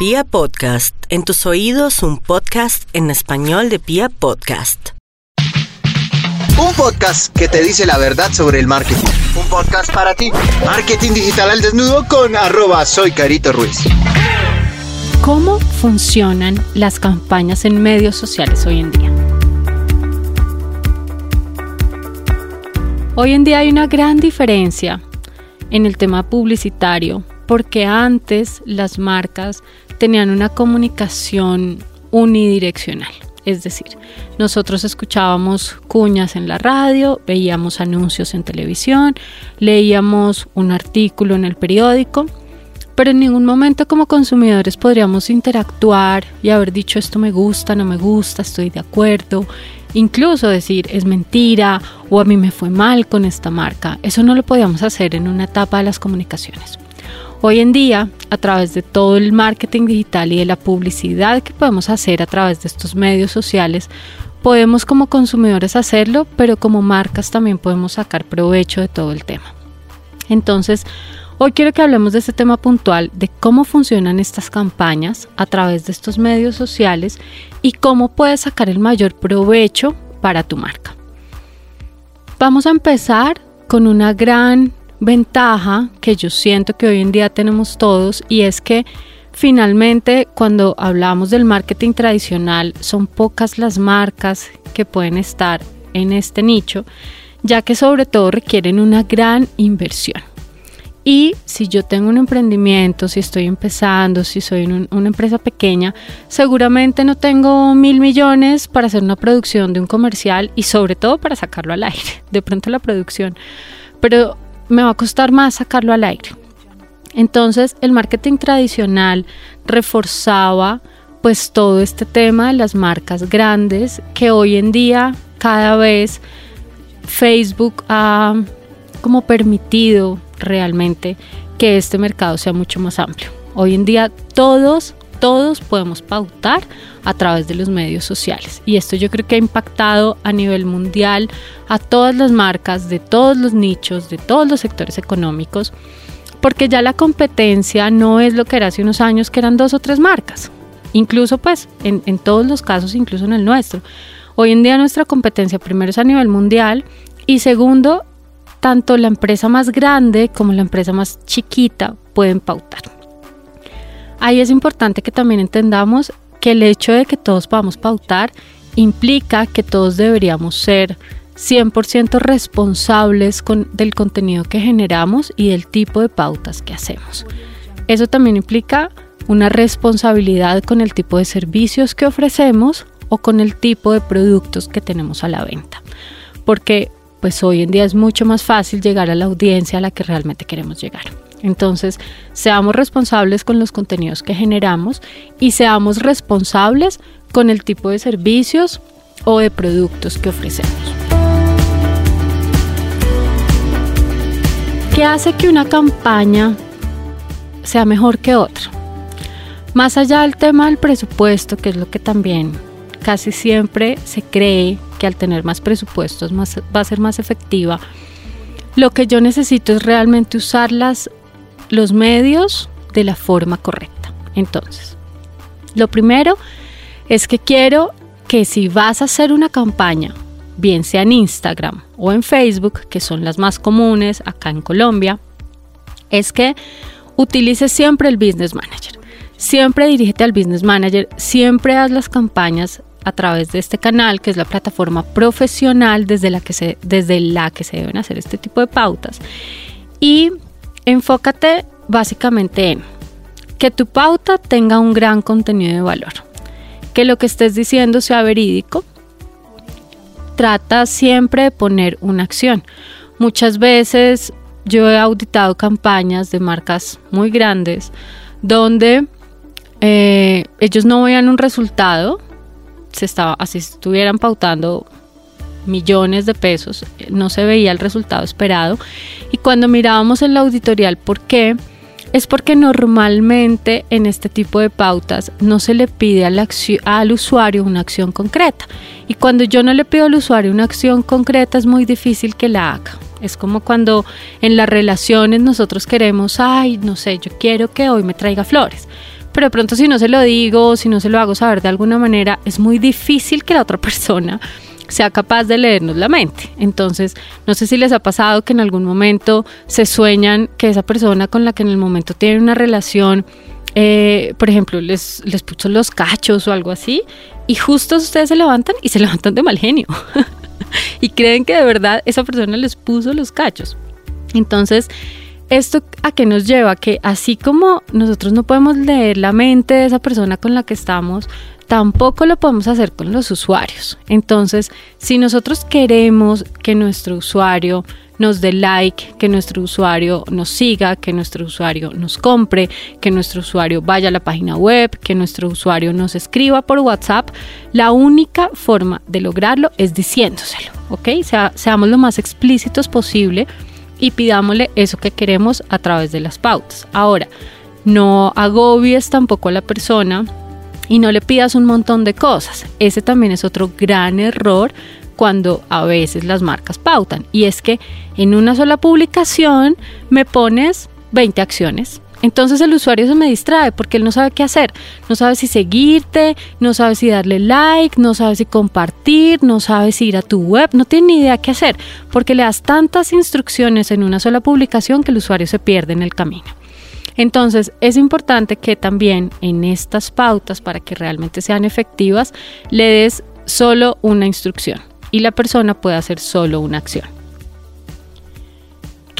Pia Podcast, en tus oídos un podcast en español de Pia Podcast. Un podcast que te dice la verdad sobre el marketing. Un podcast para ti. Marketing digital al desnudo con arroba soy Carito Ruiz. ¿Cómo funcionan las campañas en medios sociales hoy en día? Hoy en día hay una gran diferencia en el tema publicitario porque antes las marcas tenían una comunicación unidireccional. Es decir, nosotros escuchábamos cuñas en la radio, veíamos anuncios en televisión, leíamos un artículo en el periódico, pero en ningún momento como consumidores podríamos interactuar y haber dicho esto me gusta, no me gusta, estoy de acuerdo, incluso decir es mentira o a mí me fue mal con esta marca. Eso no lo podíamos hacer en una etapa de las comunicaciones. Hoy en día, a través de todo el marketing digital y de la publicidad que podemos hacer a través de estos medios sociales, podemos como consumidores hacerlo, pero como marcas también podemos sacar provecho de todo el tema. Entonces, hoy quiero que hablemos de este tema puntual, de cómo funcionan estas campañas a través de estos medios sociales y cómo puedes sacar el mayor provecho para tu marca. Vamos a empezar con una gran ventaja que yo siento que hoy en día tenemos todos y es que finalmente cuando hablamos del marketing tradicional son pocas las marcas que pueden estar en este nicho, ya que sobre todo requieren una gran inversión. Y si yo tengo un emprendimiento, si estoy empezando, si soy una empresa pequeña, seguramente no tengo mil millones para hacer una producción de un comercial y sobre todo para sacarlo al aire, de pronto la producción. Pero me va a costar más sacarlo al aire. Entonces el marketing tradicional reforzaba pues todo este tema de las marcas grandes que hoy en día cada vez Facebook ha como permitido realmente que este mercado sea mucho más amplio. Hoy en día todos todos podemos pautar a través de los medios sociales. Y esto yo creo que ha impactado a nivel mundial a todas las marcas de todos los nichos, de todos los sectores económicos, porque ya la competencia no es lo que era hace unos años, que eran dos o tres marcas. Incluso pues en, todos los casos, incluso en el nuestro. Hoy en día nuestra competencia primero es a nivel mundial y segundo, tanto la empresa más grande como la empresa más chiquita pueden pautar. Ahí es importante que también entendamos que el hecho de que todos podamos pautar implica que todos deberíamos ser 100% responsables del contenido que generamos y del tipo de pautas que hacemos. Eso también implica una responsabilidad con el tipo de servicios que ofrecemos o con el tipo de productos que tenemos a la venta. Porque pues hoy en día es mucho más fácil llegar a la audiencia a la que realmente queremos llegar. Entonces, seamos responsables con los contenidos que generamos y seamos responsables con el tipo de servicios o de productos que ofrecemos. ¿Qué hace que una campaña sea mejor que otra? Más allá del tema del presupuesto, que es lo que también casi siempre se cree que al tener más presupuestos va a ser más efectiva, lo que yo necesito es realmente usar las los medios de la forma correcta. Entonces, lo primero es que quiero que si vas a hacer una campaña, bien sea en Instagram o en Facebook, que son las más comunes acá en Colombia, es que utilices siempre el Business Manager. Siempre dirígete al Business Manager, siempre haz las campañas a través de este canal, que es la plataforma profesional desde la que se, desde la que se deben hacer este tipo de pautas. Y Enfócate básicamente en que tu pauta tenga un gran contenido de valor, que lo que estés diciendo sea verídico. Trata siempre de poner una acción. Muchas veces yo he auditado campañas de marcas muy grandes donde eh, ellos no veían un resultado, se estaba, así estuvieran pautando millones de pesos, no se veía el resultado esperado. Y cuando mirábamos en la auditorial, ¿por qué? Es porque normalmente en este tipo de pautas no se le pide al, al usuario una acción concreta. Y cuando yo no le pido al usuario una acción concreta es muy difícil que la haga. Es como cuando en las relaciones nosotros queremos, ay, no sé, yo quiero que hoy me traiga flores pero de pronto si no se lo digo, si no se lo hago saber de alguna manera, es muy difícil que la otra persona sea capaz de leernos la mente. Entonces, no sé si les ha pasado que en algún momento se sueñan que esa persona con la que en el momento tienen una relación, eh, por ejemplo, les, les puso los cachos o algo así, y justo ustedes se levantan y se levantan de mal genio. y creen que de verdad esa persona les puso los cachos. Entonces, ¿esto a qué nos lleva? Que así como nosotros no podemos leer la mente de esa persona con la que estamos, tampoco lo podemos hacer con los usuarios. Entonces, si nosotros queremos que nuestro usuario nos dé like, que nuestro usuario nos siga, que nuestro usuario nos compre, que nuestro usuario vaya a la página web, que nuestro usuario nos escriba por WhatsApp, la única forma de lograrlo es diciéndoselo, ¿ok? Sea, seamos lo más explícitos posible y pidámosle eso que queremos a través de las pautas. Ahora, no agobies tampoco a la persona y no le pidas un montón de cosas. Ese también es otro gran error cuando a veces las marcas pautan. Y es que en una sola publicación me pones 20 acciones. Entonces el usuario se me distrae porque él no sabe qué hacer. No sabe si seguirte, no sabe si darle like, no sabe si compartir, no sabe si ir a tu web, no tiene ni idea qué hacer porque le das tantas instrucciones en una sola publicación que el usuario se pierde en el camino. Entonces es importante que también en estas pautas, para que realmente sean efectivas, le des solo una instrucción y la persona puede hacer solo una acción.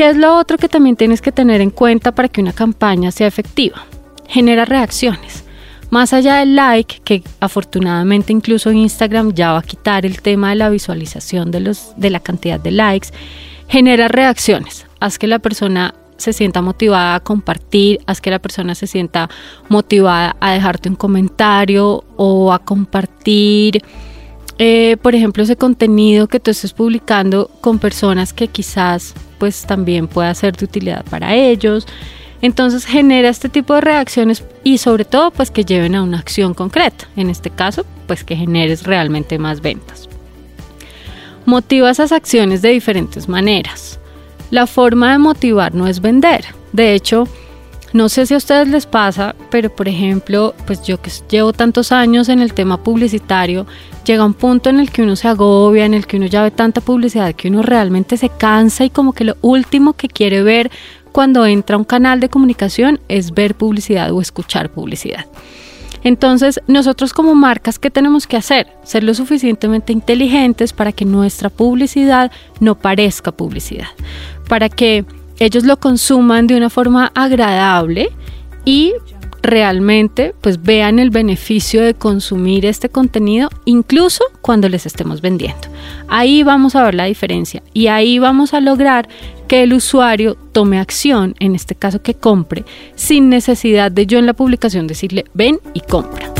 ¿Qué es lo otro que también tienes que tener en cuenta para que una campaña sea efectiva? Genera reacciones. Más allá del like, que afortunadamente incluso Instagram ya va a quitar el tema de la visualización de, los, de la cantidad de likes, genera reacciones. Haz que la persona se sienta motivada a compartir, haz que la persona se sienta motivada a dejarte un comentario o a compartir, eh, por ejemplo, ese contenido que tú estés publicando con personas que quizás pues también pueda ser de utilidad para ellos. Entonces genera este tipo de reacciones y sobre todo pues que lleven a una acción concreta. En este caso pues que generes realmente más ventas. Motiva esas acciones de diferentes maneras. La forma de motivar no es vender. De hecho, no sé si a ustedes les pasa, pero por ejemplo, pues yo que llevo tantos años en el tema publicitario, llega un punto en el que uno se agobia, en el que uno ya ve tanta publicidad que uno realmente se cansa y como que lo último que quiere ver cuando entra a un canal de comunicación es ver publicidad o escuchar publicidad. Entonces, nosotros como marcas, ¿qué tenemos que hacer? Ser lo suficientemente inteligentes para que nuestra publicidad no parezca publicidad para que ellos lo consuman de una forma agradable y realmente pues vean el beneficio de consumir este contenido incluso cuando les estemos vendiendo. Ahí vamos a ver la diferencia y ahí vamos a lograr que el usuario tome acción, en este caso que compre, sin necesidad de yo en la publicación decirle ven y compra.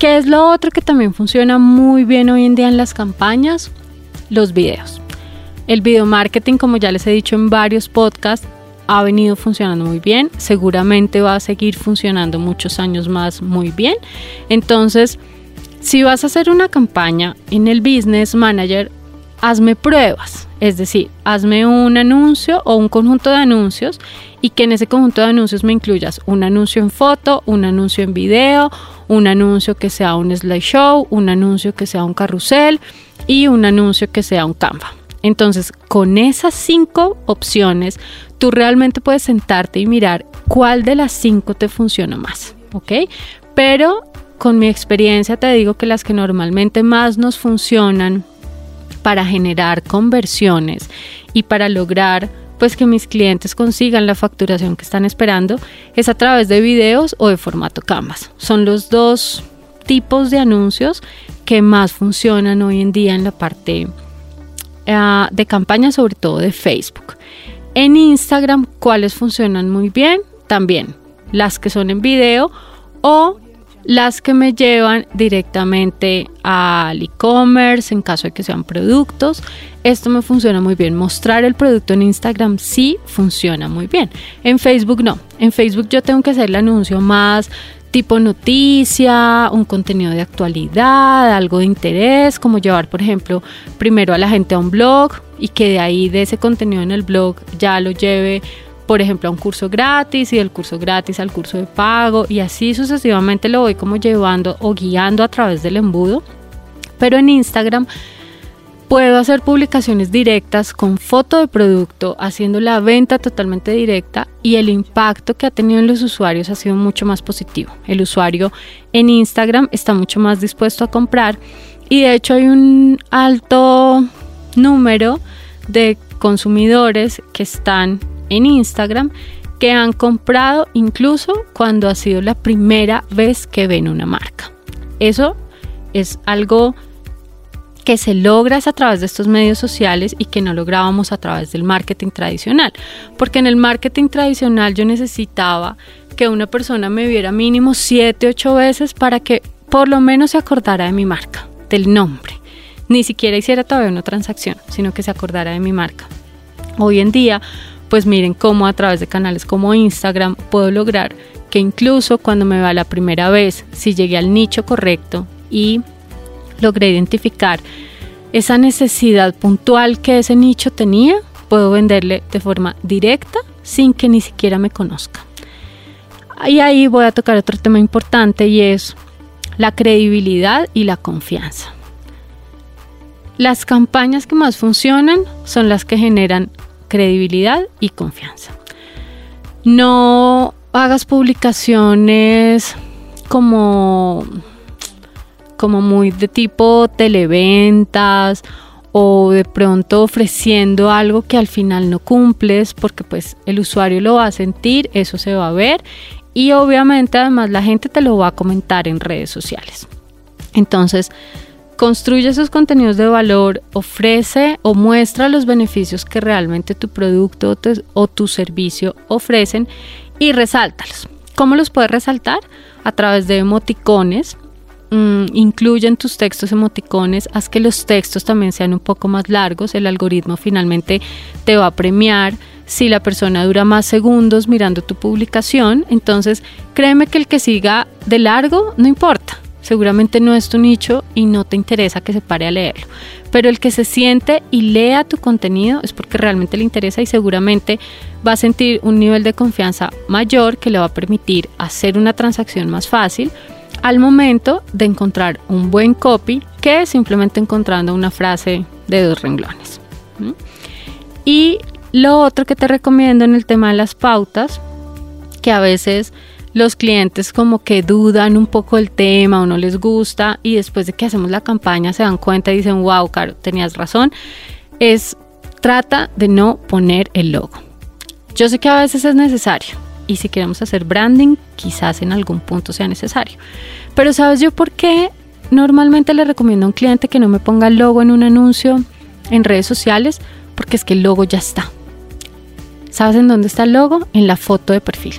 ¿Qué es lo otro que también funciona muy bien hoy en día en las campañas? Los videos. El video marketing, como ya les he dicho en varios podcasts, ha venido funcionando muy bien. Seguramente va a seguir funcionando muchos años más muy bien. Entonces, si vas a hacer una campaña en el Business Manager, hazme pruebas. Es decir, hazme un anuncio o un conjunto de anuncios y que en ese conjunto de anuncios me incluyas un anuncio en foto, un anuncio en video, un anuncio que sea un slideshow, un anuncio que sea un carrusel y un anuncio que sea un Canva. Entonces, con esas cinco opciones, tú realmente puedes sentarte y mirar cuál de las cinco te funciona más, ¿ok? Pero con mi experiencia te digo que las que normalmente más nos funcionan para generar conversiones y para lograr pues que mis clientes consigan la facturación que están esperando es a través de videos o de formato Canvas. Son los dos tipos de anuncios que más funcionan hoy en día en la parte Ah, de campaña, sobre todo de Facebook. En Instagram, ¿cuáles funcionan muy bien? También las que son en video o las que me llevan directamente al e-commerce en caso de que sean productos. Esto me funciona muy bien. Mostrar el producto en Instagram sí funciona muy bien. En Facebook no. En Facebook yo tengo que hacer el anuncio más tipo noticia, un contenido de actualidad, algo de interés, como llevar, por ejemplo, primero a la gente a un blog y que de ahí de ese contenido en el blog ya lo lleve por ejemplo, a un curso gratis y del curso gratis al curso de pago y así sucesivamente lo voy como llevando o guiando a través del embudo. Pero en Instagram puedo hacer publicaciones directas con foto de producto, haciendo la venta totalmente directa y el impacto que ha tenido en los usuarios ha sido mucho más positivo. El usuario en Instagram está mucho más dispuesto a comprar y de hecho hay un alto número de consumidores que están en Instagram que han comprado incluso cuando ha sido la primera vez que ven una marca. Eso es algo que se logra a través de estos medios sociales y que no lográbamos a través del marketing tradicional. Porque en el marketing tradicional yo necesitaba que una persona me viera mínimo 7, 8 veces para que por lo menos se acordara de mi marca, del nombre. Ni siquiera hiciera todavía una transacción, sino que se acordara de mi marca. Hoy en día, pues miren cómo a través de canales como Instagram puedo lograr que incluso cuando me va la primera vez, si llegué al nicho correcto y logré identificar esa necesidad puntual que ese nicho tenía, puedo venderle de forma directa sin que ni siquiera me conozca. Y ahí voy a tocar otro tema importante y es la credibilidad y la confianza. Las campañas que más funcionan son las que generan credibilidad y confianza. No hagas publicaciones como como muy de tipo televentas o de pronto ofreciendo algo que al final no cumples porque pues el usuario lo va a sentir, eso se va a ver y obviamente además la gente te lo va a comentar en redes sociales. Entonces, construye esos contenidos de valor, ofrece o muestra los beneficios que realmente tu producto o tu servicio ofrecen y resáltalos. ¿Cómo los puedes resaltar? A través de emoticones, Mm, incluye en tus textos emoticones, haz que los textos también sean un poco más largos, el algoritmo finalmente te va a premiar. Si la persona dura más segundos mirando tu publicación, entonces créeme que el que siga de largo no importa, seguramente no es tu nicho y no te interesa que se pare a leerlo. Pero el que se siente y lea tu contenido es porque realmente le interesa y seguramente va a sentir un nivel de confianza mayor que le va a permitir hacer una transacción más fácil al momento de encontrar un buen copy que simplemente encontrando una frase de dos renglones. Y lo otro que te recomiendo en el tema de las pautas, que a veces los clientes como que dudan un poco el tema o no les gusta y después de que hacemos la campaña se dan cuenta y dicen, wow, Caro, tenías razón, es trata de no poner el logo. Yo sé que a veces es necesario, y si queremos hacer branding, quizás en algún punto sea necesario. Pero ¿sabes yo por qué normalmente le recomiendo a un cliente que no me ponga el logo en un anuncio en redes sociales? Porque es que el logo ya está. ¿Sabes en dónde está el logo? En la foto de perfil.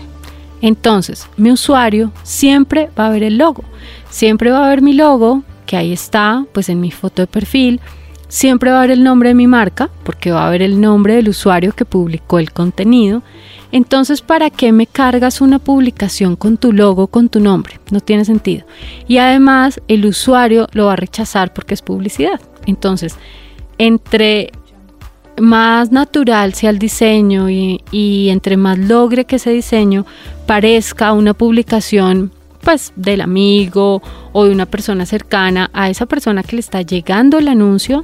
Entonces, mi usuario siempre va a ver el logo. Siempre va a ver mi logo, que ahí está, pues en mi foto de perfil. Siempre va a ver el nombre de mi marca, porque va a ver el nombre del usuario que publicó el contenido. Entonces, ¿para qué me cargas una publicación con tu logo, con tu nombre? No tiene sentido. Y además, el usuario lo va a rechazar porque es publicidad. Entonces, entre más natural sea el diseño y, entre más logre que ese diseño parezca una publicación pues del amigo o de una persona cercana a esa persona que le está llegando el anuncio,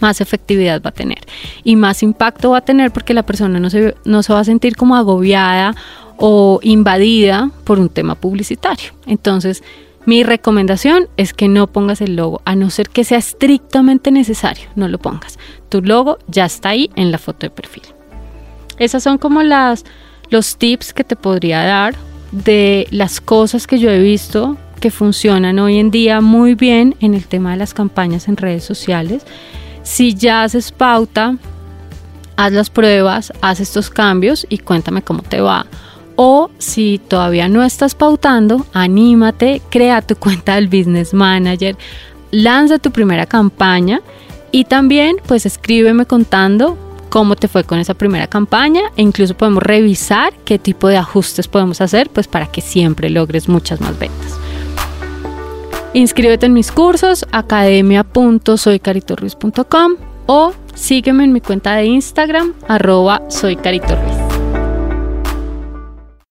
más efectividad va a tener y más impacto va a tener porque la persona no se, no se va a sentir como agobiada o invadida por un tema publicitario. Entonces, mi recomendación es que no pongas el logo, a no ser que sea estrictamente necesario, no lo pongas. Tu logo ya está ahí en la foto de perfil. Esas son como las, los tips que te podría dar de las cosas que yo he visto que funcionan hoy en día muy bien en el tema de las campañas en redes sociales si ya haces pauta, haz las pruebas, haz estos cambios y cuéntame cómo te va. O si todavía no estás pautando, anímate, crea tu cuenta del Business Manager, lanza tu primera campaña y también pues escríbeme contando cómo te fue con esa primera campaña e incluso podemos revisar qué tipo de ajustes podemos hacer pues para que siempre logres muchas más ventas. Inscríbete en mis cursos academia.soycaritorruiz.com o sígueme en mi cuenta de Instagram arroba soycaritorruiz.